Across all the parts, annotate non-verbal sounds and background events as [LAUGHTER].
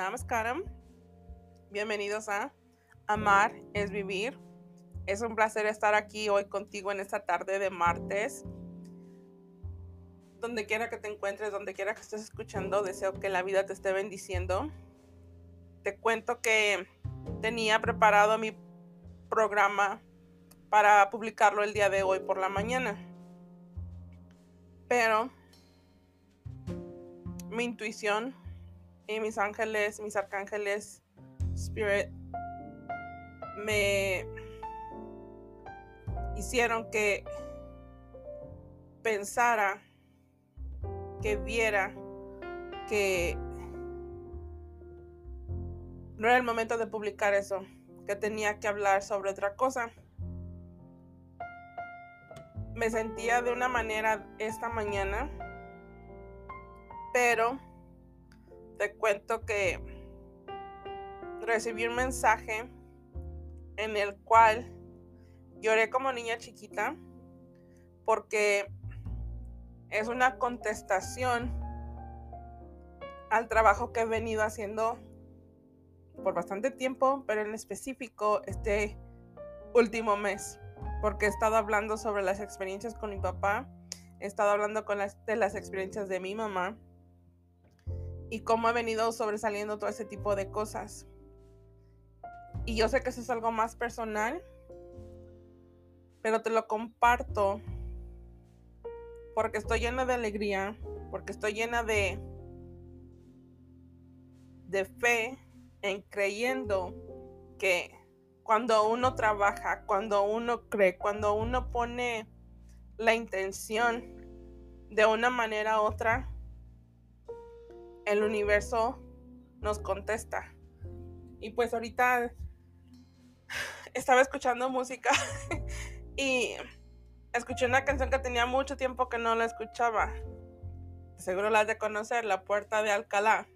Namaskaram. Bienvenidos a Amar es Vivir. Es un placer estar aquí hoy contigo en esta tarde de martes. Donde quiera que te encuentres, donde quiera que estés escuchando, deseo que la vida te esté bendiciendo. Te cuento que tenía preparado mi programa para publicarlo el día de hoy por la mañana. Pero mi intuición y mis ángeles, mis arcángeles, spirit, me hicieron que pensara, que viera que no era el momento de publicar eso, que tenía que hablar sobre otra cosa. Me sentía de una manera esta mañana, pero te cuento que recibí un mensaje en el cual lloré como niña chiquita porque es una contestación al trabajo que he venido haciendo por bastante tiempo, pero en específico este último mes, porque he estado hablando sobre las experiencias con mi papá, he estado hablando con las, de las experiencias de mi mamá y cómo ha venido sobresaliendo todo ese tipo de cosas. Y yo sé que eso es algo más personal, pero te lo comparto porque estoy llena de alegría, porque estoy llena de de fe en creyendo que cuando uno trabaja, cuando uno cree, cuando uno pone la intención de una manera u otra, el universo nos contesta. Y pues ahorita estaba escuchando música [LAUGHS] y escuché una canción que tenía mucho tiempo que no la escuchaba. Seguro la has de conocer, La Puerta de Alcalá.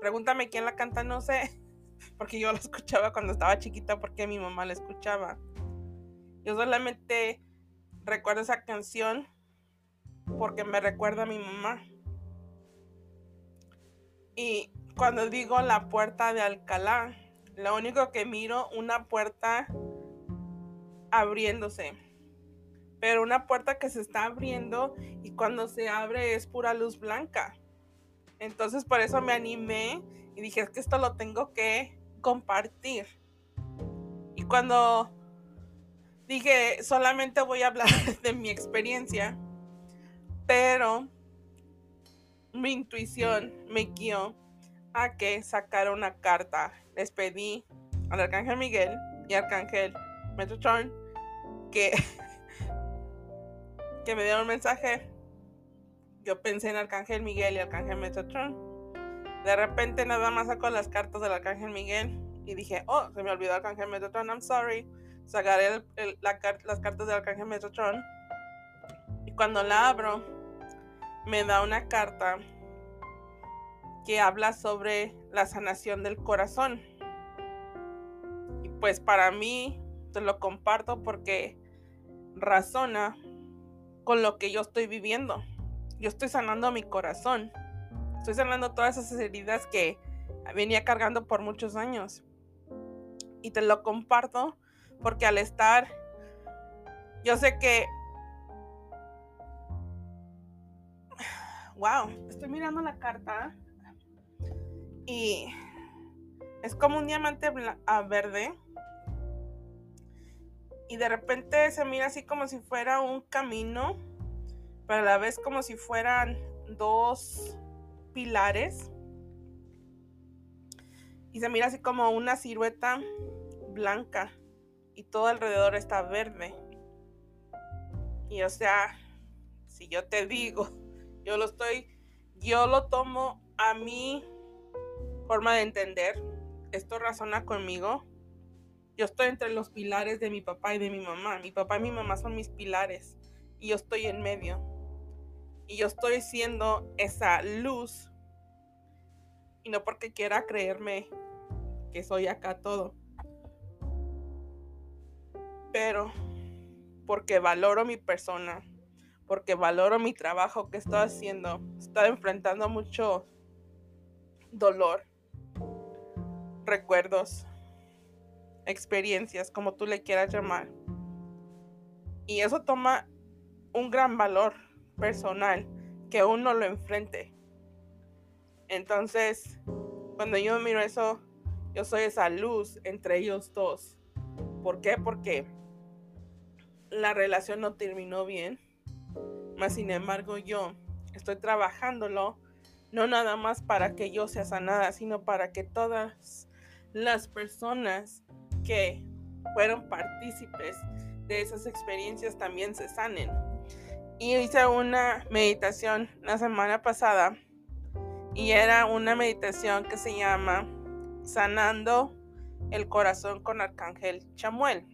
Pregúntame quién la canta, no sé, [LAUGHS] porque yo la escuchaba cuando estaba chiquita porque mi mamá la escuchaba. Yo solamente recuerdo esa canción porque me recuerda a mi mamá. Y cuando digo la puerta de Alcalá, lo único que miro una puerta abriéndose. Pero una puerta que se está abriendo y cuando se abre es pura luz blanca. Entonces por eso me animé y dije, es que esto lo tengo que compartir. Y cuando dije, solamente voy a hablar [LAUGHS] de mi experiencia, pero mi intuición me guió a que sacara una carta. Les pedí al Arcángel Miguel y Arcángel Metatron que, [LAUGHS] que me dieron un mensaje. Yo pensé en Arcángel Miguel y Arcángel Metatron. De repente nada más saco las cartas del Arcángel Miguel y dije, oh, se me olvidó Arcángel Metatron, I'm sorry. Sacaré las cartas del Arcángel Metatron. Y cuando la abro, me da una carta que habla sobre la sanación del corazón. Y pues para mí, te lo comparto porque razona con lo que yo estoy viviendo. Yo estoy sanando mi corazón. Estoy sanando todas esas heridas que venía cargando por muchos años. Y te lo comparto porque al estar, yo sé que wow, estoy mirando la carta y es como un diamante verde. Y de repente se mira así como si fuera un camino, pero a la vez como si fueran dos pilares. Y se mira así como una silueta blanca y todo alrededor está verde. Y o sea, si yo te digo yo lo estoy, yo lo tomo a mi forma de entender. Esto razona conmigo. Yo estoy entre los pilares de mi papá y de mi mamá. Mi papá y mi mamá son mis pilares. Y yo estoy en medio. Y yo estoy siendo esa luz. Y no porque quiera creerme que soy acá todo. Pero porque valoro mi persona porque valoro mi trabajo que estoy haciendo. Estoy enfrentando mucho dolor. recuerdos, experiencias, como tú le quieras llamar. Y eso toma un gran valor personal que uno lo enfrente. Entonces, cuando yo miro eso, yo soy esa luz entre ellos dos. ¿Por qué? Porque la relación no terminó bien. Más sin embargo, yo estoy trabajándolo, no nada más para que yo sea sanada, sino para que todas las personas que fueron partícipes de esas experiencias también se sanen. Y hice una meditación la semana pasada y era una meditación que se llama Sanando el corazón con Arcángel Chamuel.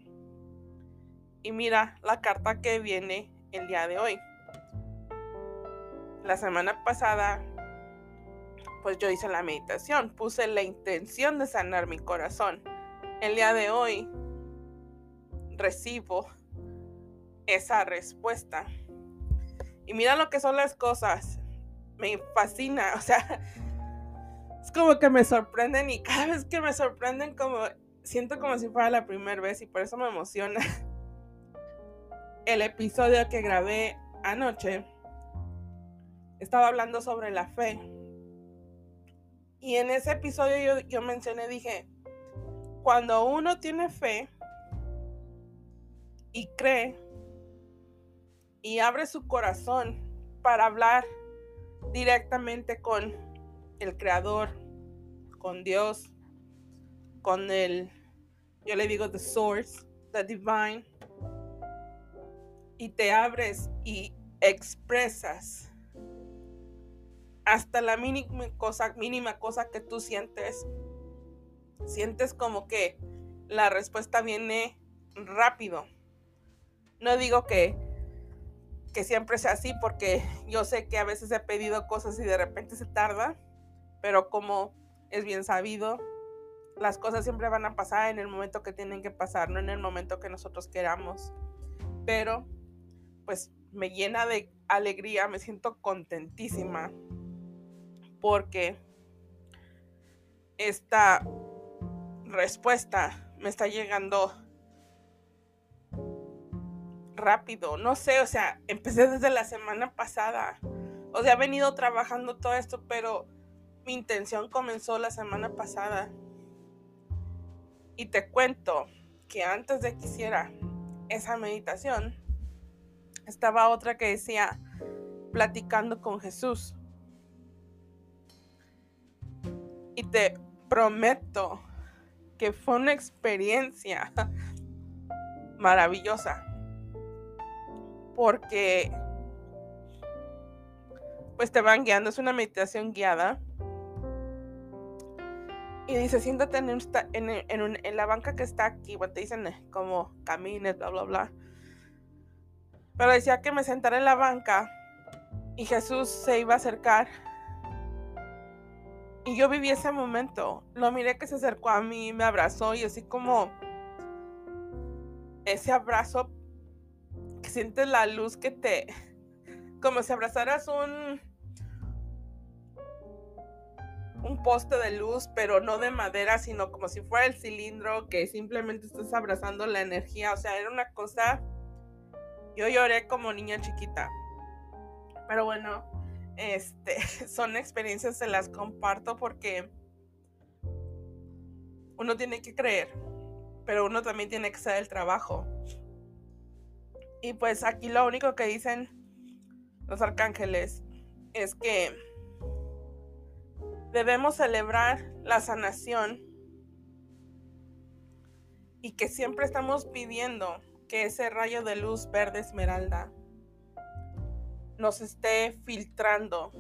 Y mira la carta que viene el día de hoy. La semana pasada, pues yo hice la meditación, puse la intención de sanar mi corazón. El día de hoy recibo esa respuesta. Y mira lo que son las cosas. Me fascina, o sea, [LAUGHS] es como que me sorprenden y cada vez que me sorprenden como siento como si fuera la primera vez y por eso me emociona. [LAUGHS] El episodio que grabé anoche estaba hablando sobre la fe. Y en ese episodio yo, mencioné, dije, cuando uno tiene fe y cree y abre su corazón para hablar directamente con el creador, con Dios, con el, yo le digo the source, the divine, y te abres y expresas hasta la mínima cosa, mínima cosa que tú sientes, sientes como que la respuesta viene rápido. No digo que, que siempre sea así, porque yo sé que a veces he pedido cosas y de repente se tarda, pero como es bien sabido, las cosas siempre van a pasar en el momento que tienen que pasar, no en el momento que nosotros queramos. Pero, pues me llena de alegría, me siento contentísima porque esta respuesta me está llegando rápido. No sé, o sea, empecé desde la semana pasada. O sea, he venido trabajando todo esto, pero mi intención comenzó la semana pasada. Y te cuento que antes de que hiciera esa meditación, estaba otra que decía, platicando con Jesús. Y te prometo que fue una experiencia [LAUGHS] maravillosa. Porque pues te van guiando, es una meditación guiada. Y dice, siéntate en, en, la banca que está aquí, bueno, te dicen eh, como camines, bla, bla, bla. Pero decía que me sentara en la banca y Jesús se iba a acercar y yo viví ese momento. Lo miré que se acercó a mí, me abrazó y así como ese abrazo que sientes la luz que te... Como si abrazaras un... Un poste de luz, pero no de madera, sino como si fuera el cilindro que simplemente estás abrazando la energía. O sea, era una cosa... Yo lloré como niña chiquita. Pero bueno, este, [LAUGHS] son experiencias, se las comparto porque uno tiene que creer, pero uno también tiene que hacer el trabajo. Y pues aquí lo único que dicen los arcángeles es que debemos celebrar la sanación y que siempre estamos pidiendo que ese rayo de luz verde esmeralda nos esté filtrando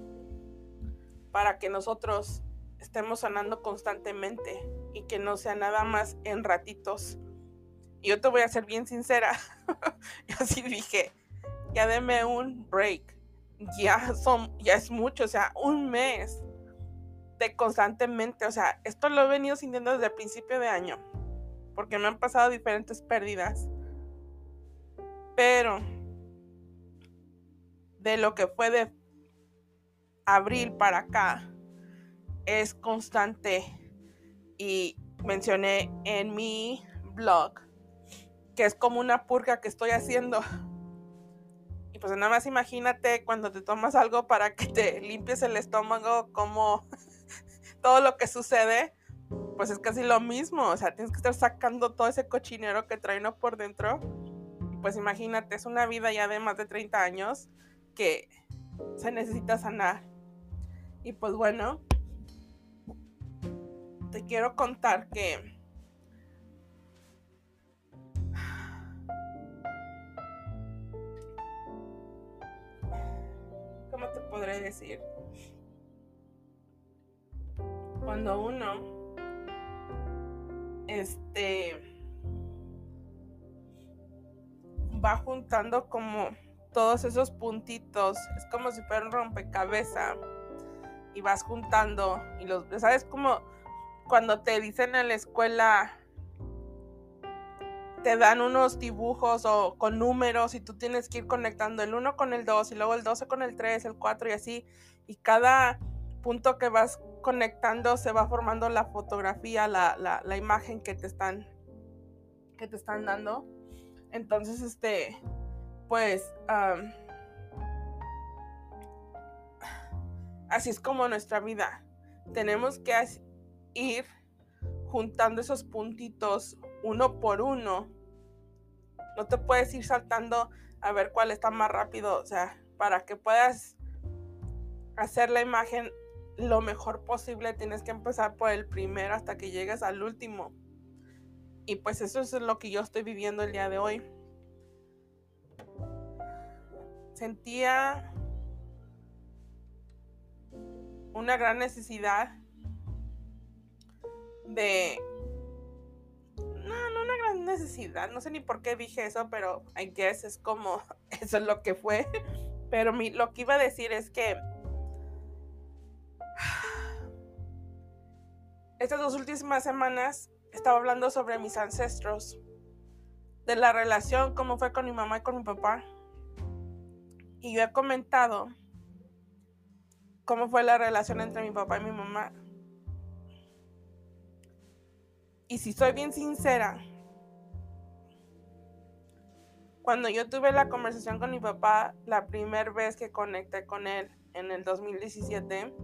para que nosotros estemos sanando constantemente y que no sea nada más en ratitos. Y yo te voy a ser bien sincera, [LAUGHS] yo sí dije, ya deme un break, ya son, ya es mucho, o sea, un mes de constantemente, o sea, esto lo he venido sintiendo desde el principio de año, porque me han pasado diferentes pérdidas, pero de lo que fue de abril para acá es constante y mencioné en mi blog que es como una purga que estoy haciendo. Y pues nada más imagínate cuando te tomas algo para que te limpies el estómago, como [LAUGHS] todo lo que sucede, pues es casi lo mismo. O sea, tienes que estar sacando todo ese cochinero que trae uno por dentro. Pues imagínate, es una vida ya de más de 30 años que se necesita sanar. Y pues bueno, te quiero contar que ¿cómo te podré decir? Cuando uno este va juntando como todos esos puntitos, es como si fuera un rompecabezas y vas juntando y los sabes como cuando te dicen en la escuela te dan unos dibujos o con números y tú tienes que ir conectando el 1 con el 2 y luego el 12 con el 3, el 4 y así. Y cada punto que vas conectando se va formando la fotografía, la, la, imagen que te están que te están dando. Entonces, este, pues, así es como nuestra vida. Tenemos que ir juntando esos puntitos uno por uno. No te puedes ir saltando a ver cuál está más rápido, o sea, para que puedas hacer la imagen lo mejor posible, tienes que empezar por el primero hasta que llegues al último. Y pues eso es lo que yo estoy viviendo el día de hoy. Sentía una gran necesidad de... No, no una gran necesidad. No sé ni por qué dije eso, pero I guess es como... [LAUGHS] Eso es lo que fue. Pero mi, lo que iba a decir es que... [SIGHS] Estas dos últimas semanas estaba hablando sobre mis ancestros. De la relación, cómo fue con mi mamá y con mi papá. Y yo he comentado cómo fue la relación entre mi papá y mi mamá. Y si soy bien sincera, cuando yo tuve la conversación con mi papá, la primera vez que conecté con él en el 2017,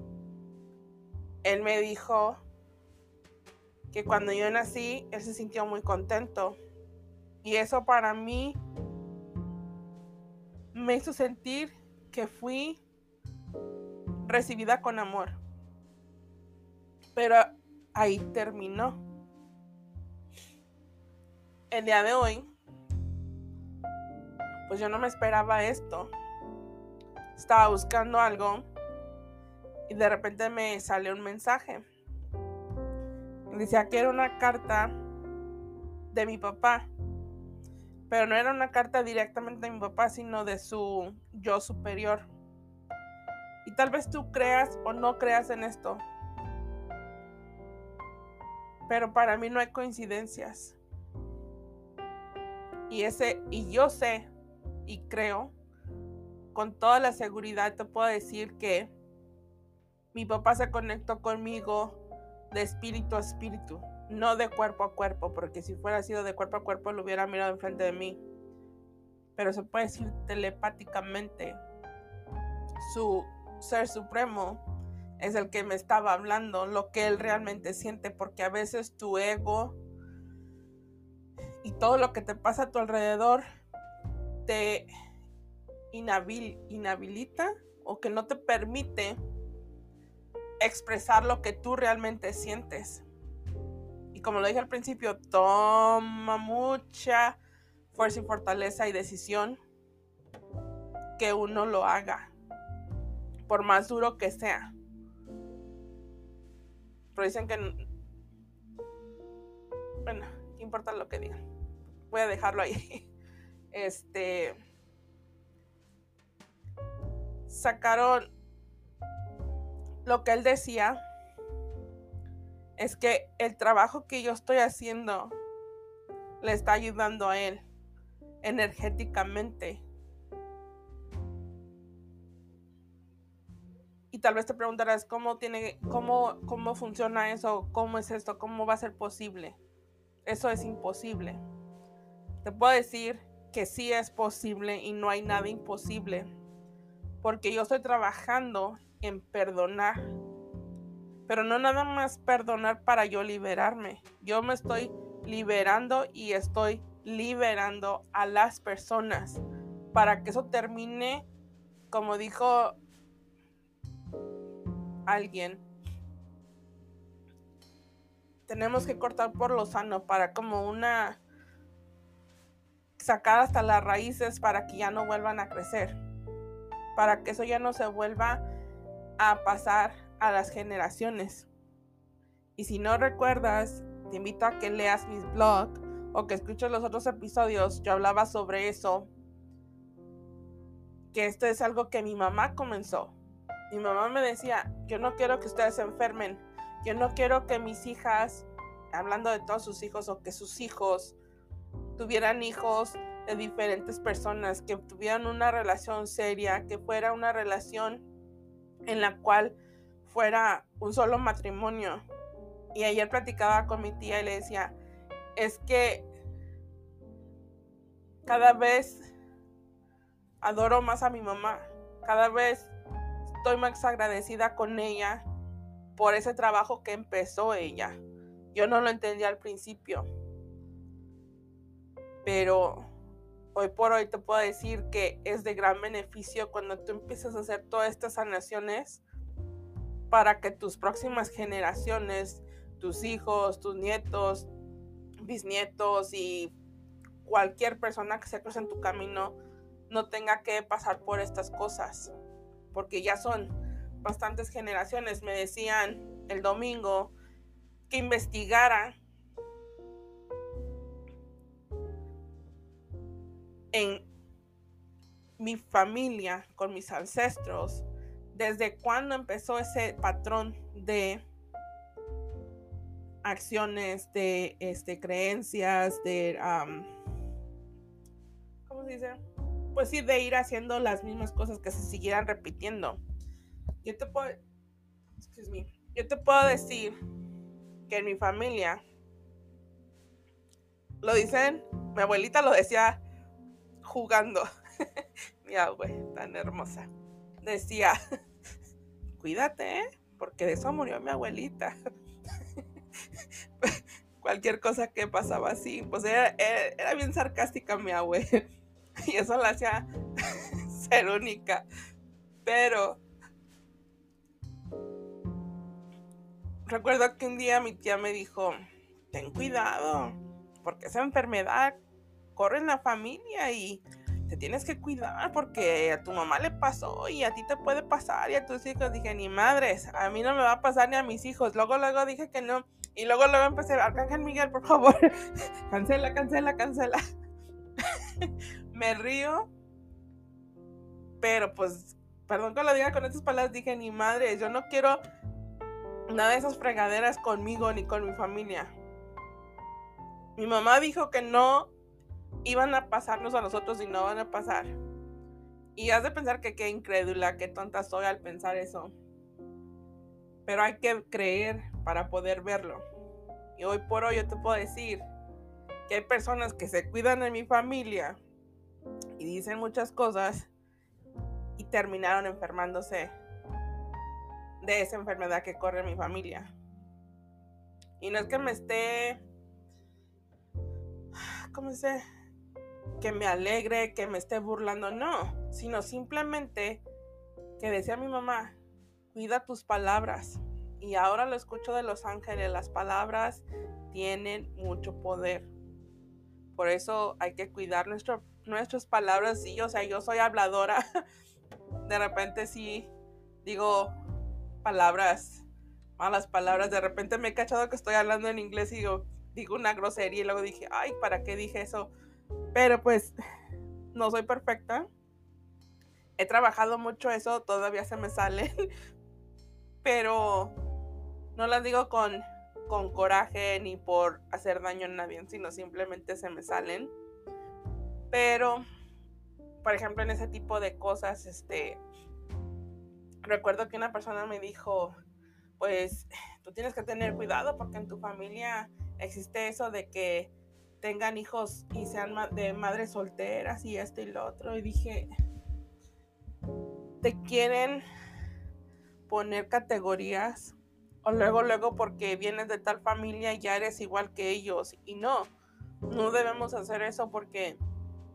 él me dijo que cuando yo nací, él se sintió muy contento. Y eso para mí me hizo sentir que fui recibida con amor. Pero ahí terminó el día de hoy, pues yo no me esperaba esto. Estaba buscando algo y de repente me salió un mensaje. Decía que era una carta de mi papá, pero no era una carta directamente de mi papá, sino de su yo superior. Y tal vez tú creas o no creas en esto, pero para mí no hay coincidencias. Y ese, y yo sé y creo, con toda la seguridad te puedo decir que mi papá se conectó conmigo de espíritu a espíritu, no de cuerpo a cuerpo, porque si fuera sido de cuerpo a cuerpo lo hubiera mirado enfrente de mí. Pero se puede decir telepáticamente. Su ser supremo es el que me estaba hablando, lo que él realmente siente, porque a veces tu ego y todo lo que te pasa a tu alrededor te inhabilita o que no te permite expresar lo que tú realmente sientes. Y como lo dije al principio, toma mucha fuerza y fortaleza y decisión que uno lo haga, por más duro que sea. Pero dicen que, bueno, ¿qué importa lo que digan? voy a dejarlo ahí. [LAUGHS] Este. Sacaron. Lo que él decía es que el trabajo que yo estoy haciendo le está ayudando a él energéticamente. Y tal vez te preguntarás cómo tiene, cómo, cómo funciona eso, cómo es esto, cómo va a ser posible. Eso es imposible. Te puedo decir que sí es posible y no hay nada imposible. Porque yo estoy trabajando en perdonar. Pero no nada más perdonar para yo liberarme. Yo me estoy liberando y estoy liberando a las personas para que eso termine, como dijo alguien, tenemos que cortar por lo sano para como una sacar hasta las raíces para que ya no vuelvan a crecer, para que eso ya no se vuelva a pasar a las generaciones. Y si no recuerdas, te invito a que leas mis blogs o que escuches los otros episodios. Yo hablaba sobre eso. Que esto es algo que mi mamá comenzó. Mi mamá me decía, yo no quiero que ustedes se enfermen. Yo no quiero que mis hijas, hablando de todos sus hijos o que sus hijos tuvieran hijos de diferentes personas, que tuvieran una relación seria, que fuera una relación en la cual fuera un solo matrimonio. Y ayer platicaba con mi tía y le decía, es que cada vez adoro más a mi mamá, cada vez estoy más agradecida con ella por ese trabajo que empezó ella. Yo no lo entendía al principio, pero hoy por hoy te puedo decir que es de gran beneficio cuando tú empiezas a hacer todas estas sanaciones para que tus próximas generaciones, tus hijos, tus nietos, bisnietos y cualquier persona que se cruce en tu camino no tenga que pasar por estas cosas, porque ya son bastantes generaciones. Me decían el domingo que investigara en mi familia, con mis ancestros, desde cuándo empezó ese patrón de acciones, de este, creencias, de, ¿cómo se dice? Pues sí, de ir haciendo las mismas cosas que se siguieran repitiendo. Yo te puedo, excuse me, yo te puedo decir que en mi familia, lo dicen, mi abuelita lo decía jugando, [LAUGHS] mi abue, tan hermosa, decía, [LAUGHS] cuídate, ¿eh? porque de eso murió mi abuelita. [LAUGHS] cualquier cosa que pasaba así. Pues era, era, bien sarcástica mi abue. Y eso la hacía ser única. Pero recuerdo que un día mi tía me dijo, ten cuidado, porque esa enfermedad corre en la familia y te tienes que cuidar porque a tu mamá le pasó y a ti te puede pasar y a tus hijos. Dije, ni madres, a mí no me va a pasar ni a mis hijos. Luego, luego dije que no. Y luego, luego empecé, Arcángel Miguel, por favor, [LAUGHS] cancela, cancela, cancela. [LAUGHS] me río, pero pues, perdón que lo diga con estas palabras, dije, ni madres, yo no quiero nada de esas fregaderas conmigo ni con mi familia. Mi mamá dijo que no iban a pasarnos a nosotros y no van a pasar. Y has de pensar que qué incrédula, qué tonta soy al pensar eso. Pero hay que creer para poder verlo. Y hoy por hoy yo te puedo decir que hay personas que se cuidan de mi familia y dicen muchas cosas y terminaron enfermándose de esa enfermedad que corre en mi familia. Y no es que me esté, ¿cómo se que me alegre, que me esté burlando, no, sino simplemente que decía mi mamá, cuida tus palabras. Y ahora lo escucho de los ángeles, las palabras tienen mucho poder. Por eso hay que cuidar nuestro, nuestras palabras. Sí, o sea, yo soy habladora. [LAUGHS] De repente sí digo palabras, malas palabras. De repente me he cachado que estoy hablando en inglés y digo, digo una grosería y luego dije, ay, ¿para qué dije eso? Pero pues [SIGHS] no soy perfecta. He trabajado mucho eso, todavía se me sale. [LAUGHS] Pero no las digo con, con coraje ni por hacer daño a nadie, sino simplemente se me salen. Pero, por ejemplo, en ese tipo de cosas, este, recuerdo que una persona me dijo, pues tú tienes que tener cuidado porque en tu familia existe eso de que tengan hijos y sean de madres solteras y esto y lo otro. Y dije, te quieren poner categorías o luego, luego porque vienes de tal familia ya eres igual que ellos. Y no, no debemos hacer eso porque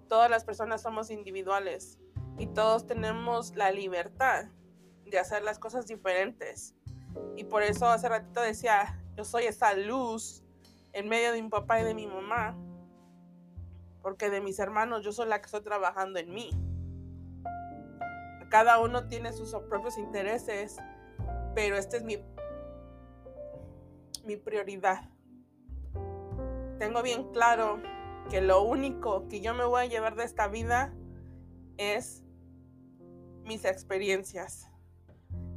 todas las personas somos individuales y todos tenemos la libertad de hacer las cosas diferentes. Y por eso hace ratito decía, yo soy esa luz en medio de mi papá y de mi mamá. Porque de mis hermanos yo soy la que estoy trabajando en mí. Cada uno tiene sus propios intereses, pero este es mi, mi prioridad. Tengo bien claro que lo único que yo me voy a llevar de esta vida es mis experiencias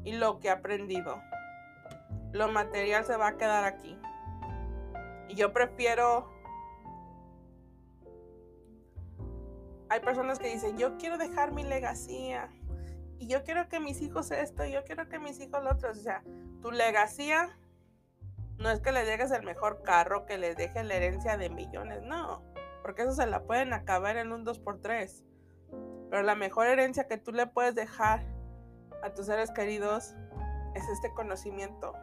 y lo que he aprendido. Lo material se va a quedar aquí. Y yo prefiero... Hay personas que dicen, yo quiero dejar mi legacía. Y yo quiero que mis hijos esto, y yo quiero que mis hijos lo otro. O sea, tu legacía no es que le dejes el mejor carro, que les deje la herencia de millones, no. Porque eso se la pueden acabar en un 2x3. Pero la mejor herencia que tú le puedes dejar a tus seres queridos es este conocimiento.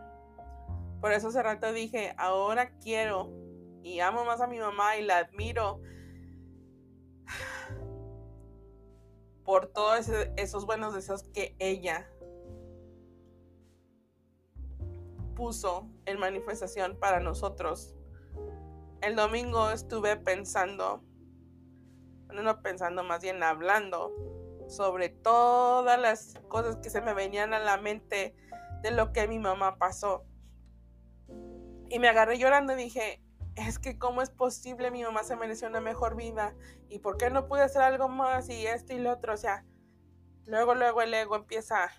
Por eso hace rato dije, ahora quiero y amo más a mi mamá y la admiro por todos esos buenos deseos que ella puso en manifestación para nosotros. El domingo estuve pensando, no pensando, más bien hablando sobre todas las cosas que se me venían a la mente de lo que mi mamá pasó. Y me agarré llorando y dije, es que cómo es posible, mi mamá se mereció una mejor vida y por qué no pude hacer algo más y esto y lo otro. O sea, luego, luego el ego empieza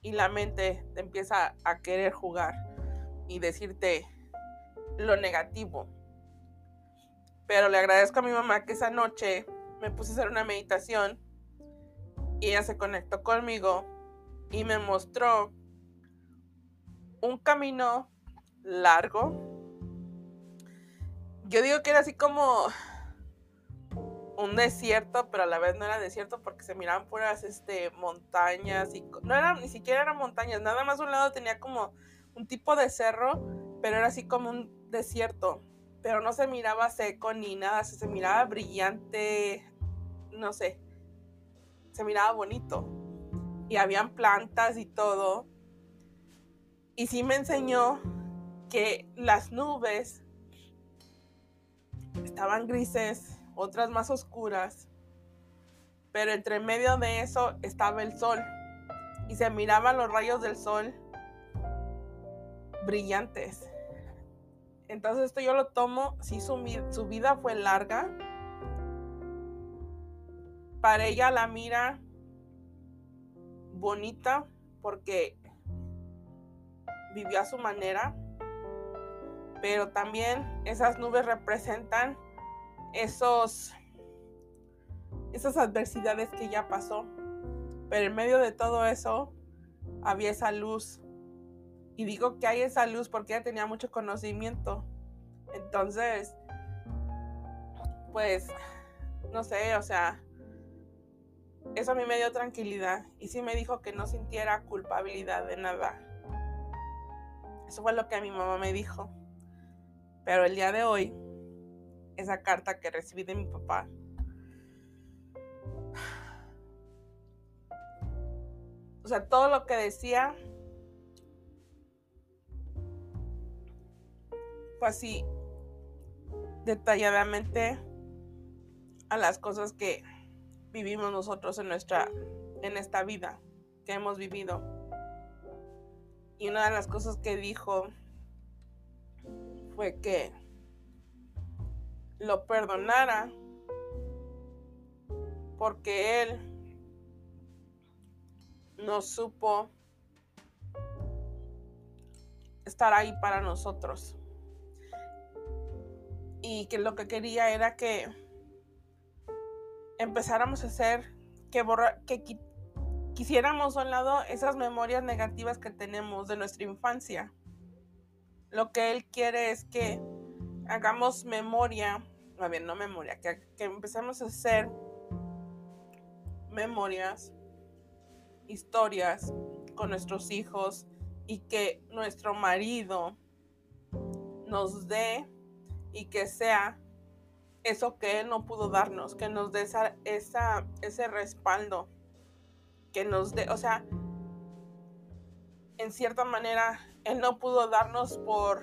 y la mente te empieza a querer jugar y decirte lo negativo. Pero le agradezco a mi mamá que esa noche me puse a hacer una meditación y ella se conectó conmigo y me mostró un camino largo. Yo digo que era así como un desierto, pero a la vez no era desierto porque se miraban puras este, montañas y no eran ni siquiera eran montañas, nada más un lado tenía como un tipo de cerro, pero era así como un desierto, pero no se miraba seco ni nada, se miraba brillante, no sé se miraba bonito. Y habían plantas y todo. Y sí me enseñó que las nubes estaban grises, otras más oscuras. Pero entre medio de eso estaba el sol. Y se miraban los rayos del sol brillantes. Entonces esto yo lo tomo, si su, su vida fue larga, para ella la mira bonita porque vivió a su manera, pero también esas nubes representan esos esas adversidades que ya pasó. Pero en medio de todo eso había esa luz. Y digo que hay esa luz porque ella tenía mucho conocimiento. Entonces, pues, no sé, o sea, eso a mí me dio tranquilidad y sí me dijo que no sintiera culpabilidad de nada. Eso fue lo que mi mamá me dijo. Pero el día de hoy, esa carta que recibí de mi papá, [SIGHS] o sea, todo lo que decía fue así detalladamente a las cosas que vivimos nosotros en nuestra en esta vida que hemos vivido. Y una de las cosas que dijo fue que lo perdonara porque él no supo estar ahí para nosotros. Y que lo que quería era que empezáramos a hacer, que, borra, que, quisiéramos a un lado esas memorias negativas que tenemos de nuestra infancia. Lo que Él quiere es que hagamos memoria, a ver, no memoria, que, que empecemos a hacer memorias, historias con nuestros hijos y que nuestro marido nos dé y que sea eso que Él no pudo darnos, que nos dé esa, ese respaldo, que nos dé, o sea, en cierta manera, Él no pudo darnos por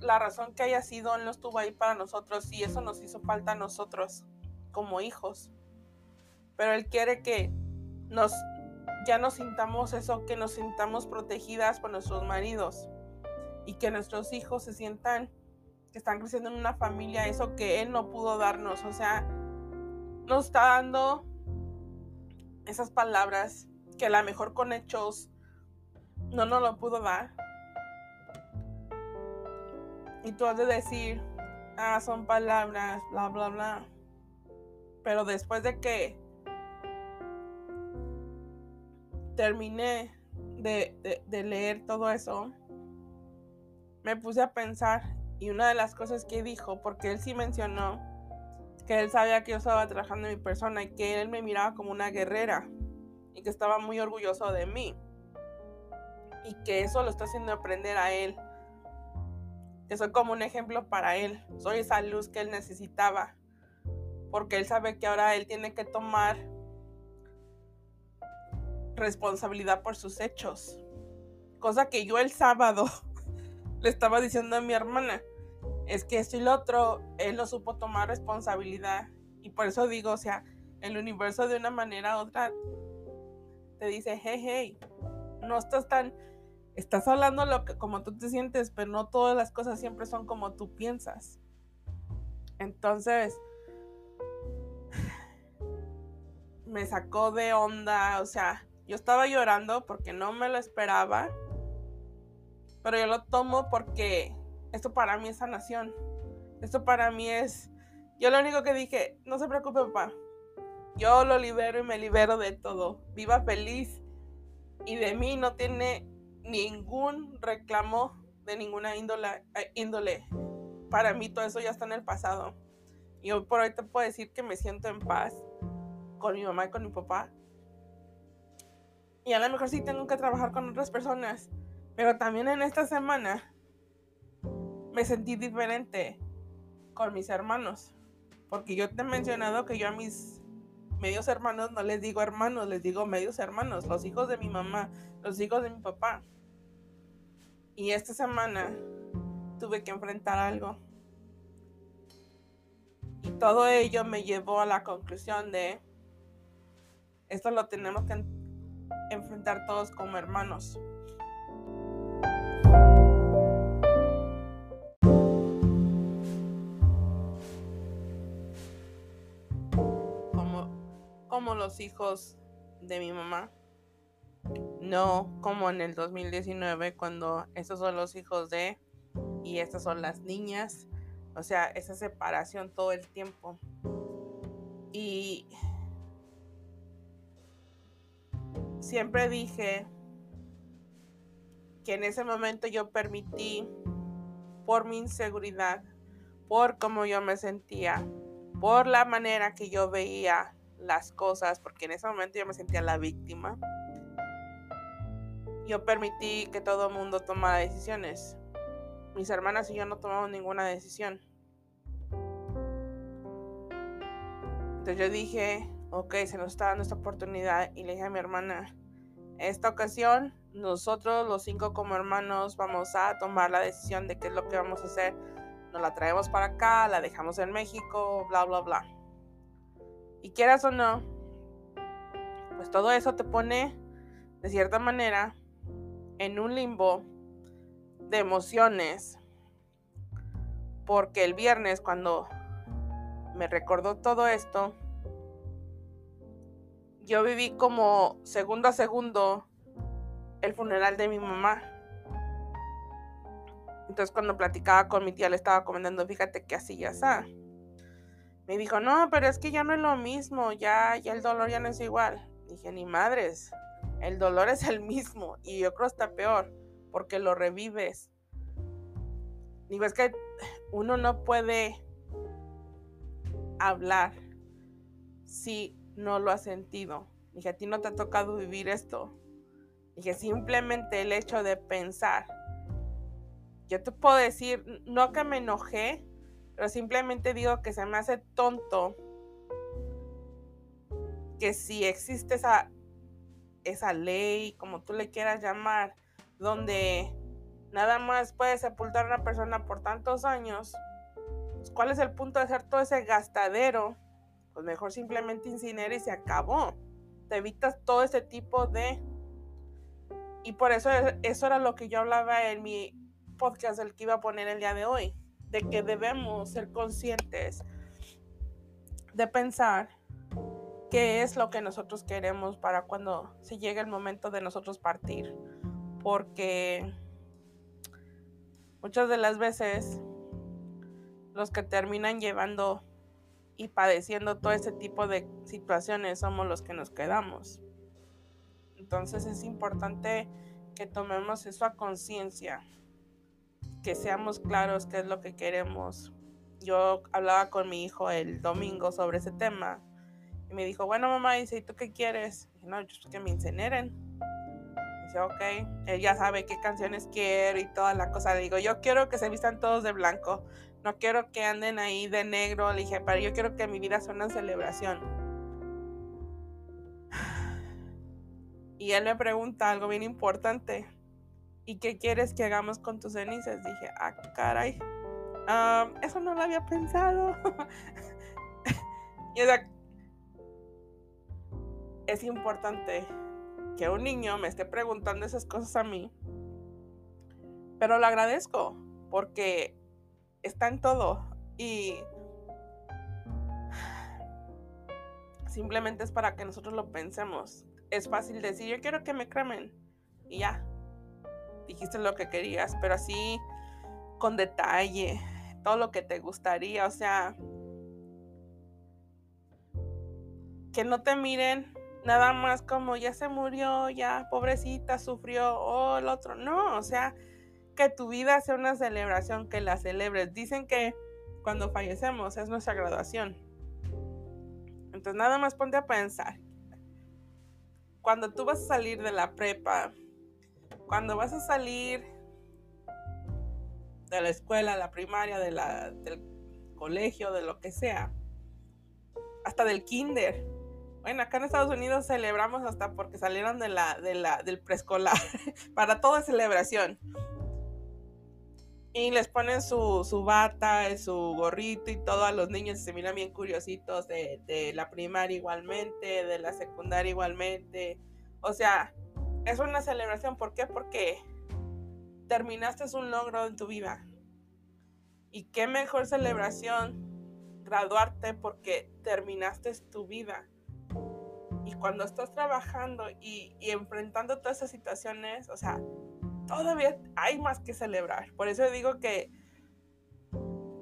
la razón que haya sido, Él no estuvo ahí para nosotros y eso nos hizo falta a nosotros como hijos. Pero Él quiere que nos, ya nos sintamos eso, que nos sintamos protegidas por nuestros maridos y que nuestros hijos se sientan que están creciendo en una familia, eso que Él no pudo darnos. O sea, nos está dando esas palabras que a lo mejor con hechos no nos lo pudo dar. Y tú has de decir, ah, son palabras, bla, bla, bla. Pero después de que terminé de, de leer todo eso, me puse a pensar y una de las cosas que dijo, porque él sí mencionó que él sabía que yo estaba trabajando en mi persona y que él me miraba como una guerrera y que estaba muy orgulloso de mí. Y que eso lo está haciendo aprender a él. Que soy como un ejemplo para él. Soy esa luz que él necesitaba. Porque él sabe que ahora él tiene que tomar responsabilidad por sus hechos. Cosa que yo el sábado [LAUGHS] le estaba diciendo a mi hermana es que esto y lo otro, él no supo tomar responsabilidad. Y por eso digo, o sea, el universo de una manera u otra te dice, hey, hey, no estás tan, estás hablando lo que, como tú te sientes, pero no todas las cosas siempre son como tú piensas. Entonces, [SIGHS] me sacó de onda, o sea, yo estaba llorando porque no me lo esperaba, pero yo lo tomo porque esto para mí es sanación. Esto para mí es... Yo lo único que dije, no se preocupe papá. Yo lo libero y me libero de todo. Viva feliz. Y de mí no tiene ningún reclamo de ninguna índole. Eh, índole. Para mí todo eso ya está en el pasado. Y hoy por hoy te puedo decir que me siento en paz con mi mamá y con mi papá. Y a lo mejor sí tengo que trabajar con otras personas. Pero también en esta semana me sentí diferente con mis hermanos. Porque yo te he mencionado que yo a mis medios hermanos no les digo hermanos, les digo medios hermanos, los hijos de mi mamá, los hijos de mi papá. Y esta semana tuve que enfrentar algo. Y todo ello me llevó a la conclusión de, esto lo tenemos que enfrentar todos como hermanos. Los hijos de mi mamá. No como en el 2019 cuando estos son los hijos de y estas son las niñas. O sea, esa separación todo el tiempo. Y siempre dije que en ese momento yo permití por mi inseguridad, por cómo yo me sentía, por la manera que yo veía las cosas, porque en ese momento yo me sentía la víctima. Yo permití que todo el mundo tomara decisiones. Mis hermanas y yo no tomamos ninguna decisión. Entonces yo dije, ok, se nos está dando esta oportunidad y le dije a mi hermana, esta ocasión nosotros los cinco como hermanos vamos a tomar la decisión de qué es lo que vamos a hacer. Nos la traemos para acá, la dejamos en México, bla, bla, bla. Y quieras o no, pues todo eso te pone de cierta manera en un limbo de emociones. Porque el viernes cuando me recordó todo esto, yo viví como segundo a segundo el funeral de mi mamá. Entonces cuando platicaba con mi tía le estaba comentando, fíjate que así ya está me dijo, no, pero es que ya no es lo mismo, ya, ya el dolor ya no es igual. Dije, ni madres, el dolor es el mismo y yo creo está peor porque lo revives. Digo, es que uno no puede hablar si no lo ha sentido. Dije, a ti no te ha tocado vivir esto. Dije, simplemente el hecho de pensar. Yo te puedo decir, no que me enojé, pero simplemente digo que se me hace tonto que si existe esa, esa ley, como tú le quieras llamar, donde nada más puedes sepultar a una persona por tantos años, pues, ¿cuál es el punto de hacer todo ese gastadero? Pues mejor simplemente incinera y se acabó. Te evitas todo ese tipo de... Y por eso eso era lo que yo hablaba en mi podcast, el que iba a poner el día de hoy, de que debemos ser conscientes de pensar qué es lo que nosotros queremos para cuando se llegue el momento de nosotros partir. Porque muchas de las veces los que terminan llevando y padeciendo todo ese tipo de situaciones somos los que nos quedamos. Entonces es importante que tomemos eso a conciencia, que seamos claros qué es lo que queremos. Yo hablaba con mi hijo el domingo sobre ese tema y me dijo, bueno mamá, dice, ¿y tú qué quieres? Y no, yo que me incineren. Dice, ok, él ya sabe qué canciones quiere y toda la cosa. Le digo, yo quiero que se vistan todos de blanco. No quiero que anden ahí de negro. Le dije, pero yo quiero que mi vida sea una celebración. Y él me pregunta algo bien importante. ¿Y qué quieres que hagamos con tus cenizas? Dije, ah, caray. eso no lo había pensado. [LAUGHS] y o es importante que un niño me esté preguntando esas cosas a mí, pero lo agradezco porque está en todo y simplemente es para que nosotros lo pensemos. Es fácil decir, yo quiero que me cremen y ya, dijiste lo que querías, pero así con detalle, todo lo que te gustaría, o sea, que no te miren nada más como ya se murió, ya pobrecita sufrió, o el otro. No, o sea, que tu vida sea una celebración, que la celebres. Dicen que cuando fallecemos es nuestra graduación. Entonces nada más ponte a pensar. Cuando tú vas a salir de la prepa, cuando vas a salir de la escuela, la primaria, del colegio, de lo que sea, hasta del kinder, bueno, acá en Estados Unidos celebramos hasta porque salieron de la, del preescolar. [LAUGHS] Para toda celebración. Y les ponen su, su bata, su gorrito y todo a los niños. Se miran bien curiositos de, de la primaria igualmente, de la secundaria igualmente. O sea, es una celebración. ¿Por qué? Porque terminaste un logro en tu vida. Y qué mejor celebración graduarte porque terminaste tu vida y cuando estás trabajando y, enfrentando todas esas situaciones, o sea, todavía hay más que celebrar. Por eso digo que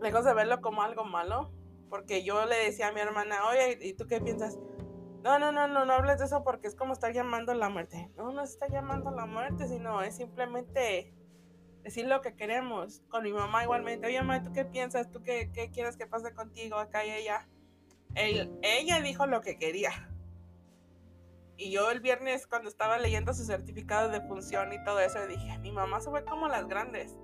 lejos de verlo como algo malo, porque yo le decía a mi hermana, oye, ¿y tú qué piensas? No, no, no, no, no hables de eso porque es como estar llamando a la muerte. No, no está llamando a la muerte, sino es simplemente decir lo que queremos. Con mi mamá igualmente, oye, mamá, ¿tú qué piensas? ¿Tú qué, qué quieres que pase contigo acá y ella? ella dijo lo que quería y yo el viernes cuando estaba leyendo su certificado de función y todo eso, dije, mi mamá se fue como las grandes.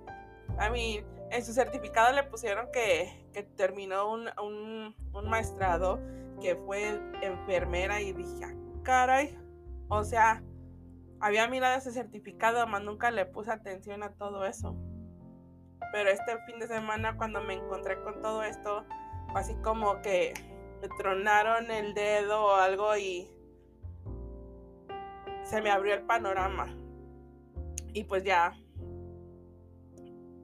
A mí, en su certificado le pusieron que, que terminó un, un, un, maestrado, que fue enfermera y dije, ah, caray, o sea, había mirado ese certificado, más nunca le puse atención a todo eso. Pero este fin de semana cuando me encontré con todo esto, así como que me tronaron el dedo o algo y se me abrió el panorama. Y pues ya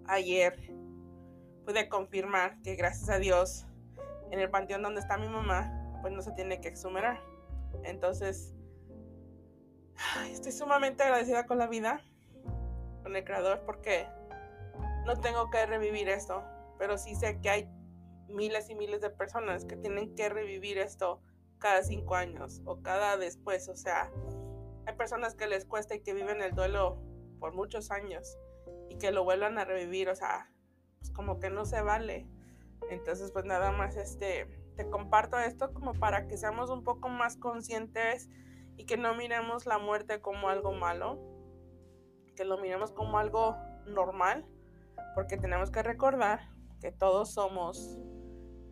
ayer pude confirmar que gracias a Dios en el panteón donde está mi mamá, pues no se tiene que exhumerar. Entonces, estoy sumamente agradecida con la vida, con el creador, porque no tengo que revivir esto, pero sí sé que hay miles y miles de personas que tienen que revivir esto cada cinco años o cada después. O sea, hay personas que les cuesta y que viven el duelo por muchos años y que lo vuelvan a revivir. O sea, pues como que no se vale. Entonces, pues nada más este, te comparto esto como para que seamos un poco más conscientes y que no miremos la muerte como algo malo, que lo miremos como algo normal, porque tenemos que recordar que todos somos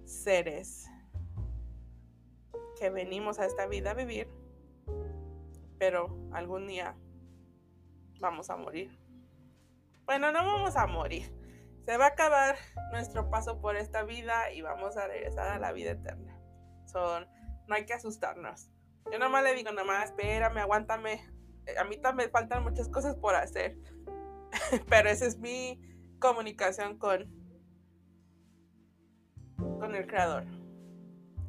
seres que venimos a esta vida a vivir, pero algún día vamos a morir. Bueno, no vamos a morir. Se va a acabar nuestro paso por esta vida y vamos a regresar a la vida eterna. Son, no hay que asustarnos. Yo nada más le digo, nada más, espérame, aguántame. A mí también faltan muchas cosas por hacer. [LAUGHS] Pero esa es mi comunicación con, con el creador.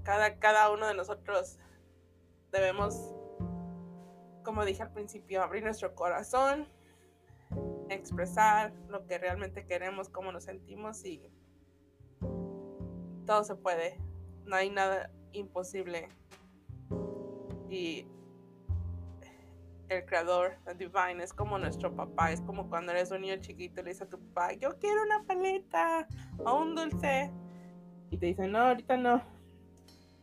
Cada, cada uno de nosotros debemos, como dije al principio, abrir nuestro corazón, expresar lo que realmente queremos, cómo nos sentimos y todo se puede. No hay nada imposible. Y el creador, el divine, es como nuestro papá. Es como cuando eres un niño chiquito le dices a tu papá, yo quiero una paleta o un dulce. Y te dicen, no, ahorita no.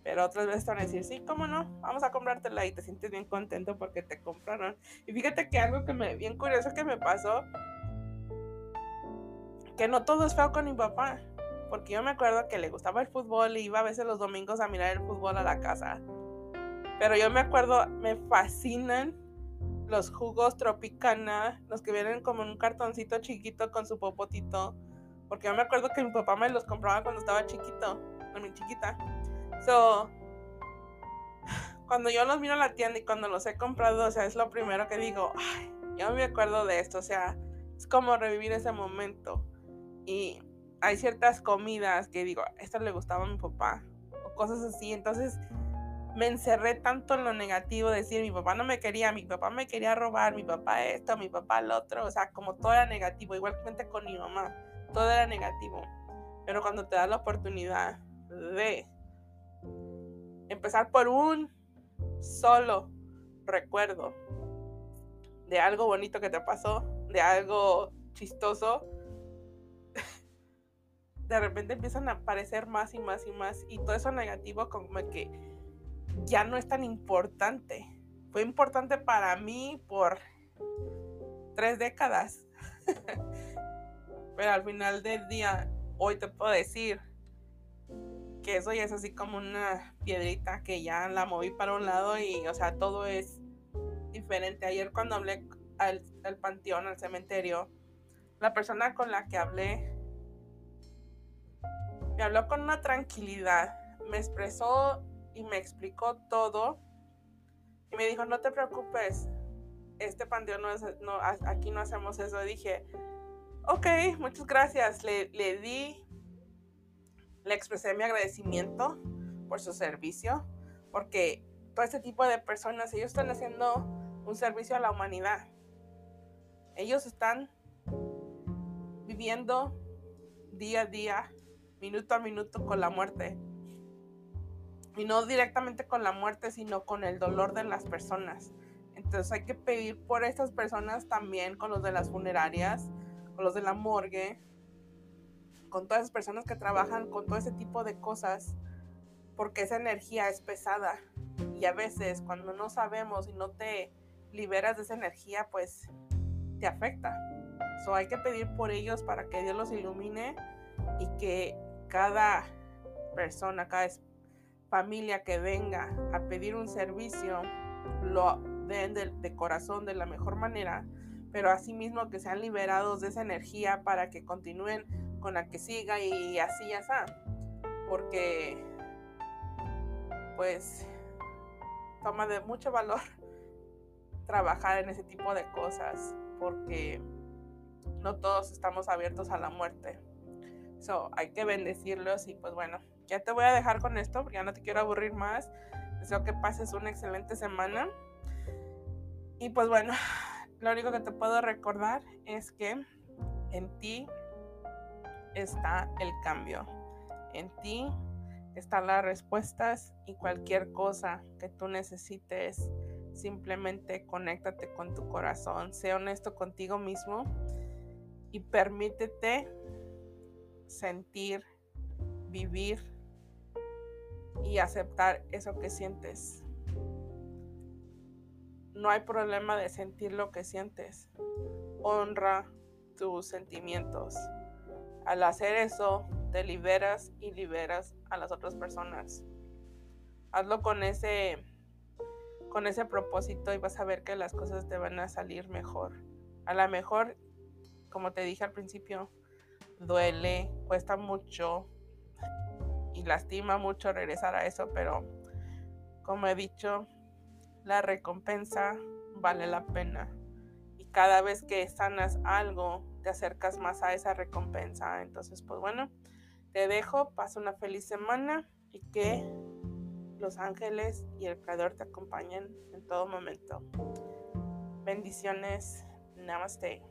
Pero otras veces te van a decir, sí, cómo no, vamos a comprártela y te sientes bien contento porque te compraron. Y fíjate que algo que me, bien curioso que me pasó, que no todo es feo con mi papá. Porque yo me acuerdo que le gustaba el fútbol y iba a veces los domingos a mirar el fútbol a la casa. Pero yo me acuerdo, me fascinan los jugos Tropicana, los que vienen como en un cartoncito chiquito con su popotito. Porque yo me acuerdo que mi papá me los compraba cuando estaba chiquito, muy chiquita. So, cuando yo los miro en la tienda y cuando los he comprado, o sea, es lo primero que digo, ay, yo me acuerdo de esto, o sea, es como revivir ese momento. Y hay ciertas comidas que digo, esto le gustaba a mi papá, o cosas así, entonces me encerré tanto en lo negativo, decir, mi papá no me quería, mi papá me quería robar, mi papá esto, mi papá lo otro, o sea, como todo era negativo, igualmente con mi mamá, todo era negativo. Pero cuando te das la oportunidad de empezar por un solo recuerdo de algo bonito que te pasó, de algo chistoso, [LAUGHS] de repente empiezan a aparecer más y más y más y todo eso negativo como que ya no es tan importante. Fue importante para mí por tres décadas. [LAUGHS] Pero al final del día, hoy te puedo decir que eso ya es así como una piedrita que ya la moví para un lado y, o sea, todo es diferente. Ayer cuando hablé al, al panteón, al cementerio, la persona con la que hablé me habló con una tranquilidad, me expresó y me explicó todo y me dijo, no te preocupes, este panteón no es, no, aquí no hacemos eso. dije, ok, muchas gracias. Le, le di le expresé mi agradecimiento por su servicio, porque todo este tipo de personas, ellos están haciendo un servicio a la humanidad. Ellos están viviendo día a día, minuto a minuto con la muerte. Y no directamente con la muerte, sino con el dolor de las personas. Entonces hay que pedir por estas personas también, con los de las funerarias, con los de la morgue, con todas esas personas que trabajan con todo ese tipo de cosas, porque esa energía es pesada y a veces cuando no sabemos y no te liberas de esa energía, pues te afecta. So hay que pedir por ellos para que Dios los ilumine y que cada persona, cada familia que venga a pedir un servicio lo den de, de corazón de la mejor manera, pero asimismo que sean liberados de esa energía para que continúen con la que siga y así ya está. Porque pues toma de mucho valor [LAUGHS] trabajar en ese tipo de cosas porque no todos estamos abiertos a la muerte. So, hay que bendecirlos y pues bueno, ya te voy a dejar con esto porque ya no te quiero aburrir más. Deseo que pases una excelente semana. Y pues bueno, [SIGHS] lo único que te puedo recordar es que en ti está el cambio. En ti están las respuestas y cualquier cosa que tú necesites, simplemente conéctate con tu corazón, sé honesto contigo mismo y permítete sentir, vivir y aceptar eso que sientes. No hay problema de sentir lo que sientes. Honra tus sentimientos. Al hacer eso, te liberas y liberas a las otras personas. Hazlo con ese con ese propósito y vas a ver que las cosas te van a salir mejor. A lo mejor, como te dije al principio, duele, cuesta mucho y lastima mucho regresar a eso, pero como he dicho, la recompensa vale la pena. Y cada vez que sanas algo, te acercas más a esa recompensa. Entonces, pues bueno, te dejo, pasa una feliz semana y que los ángeles y el Creador te acompañen en todo momento. Bendiciones. Namaste.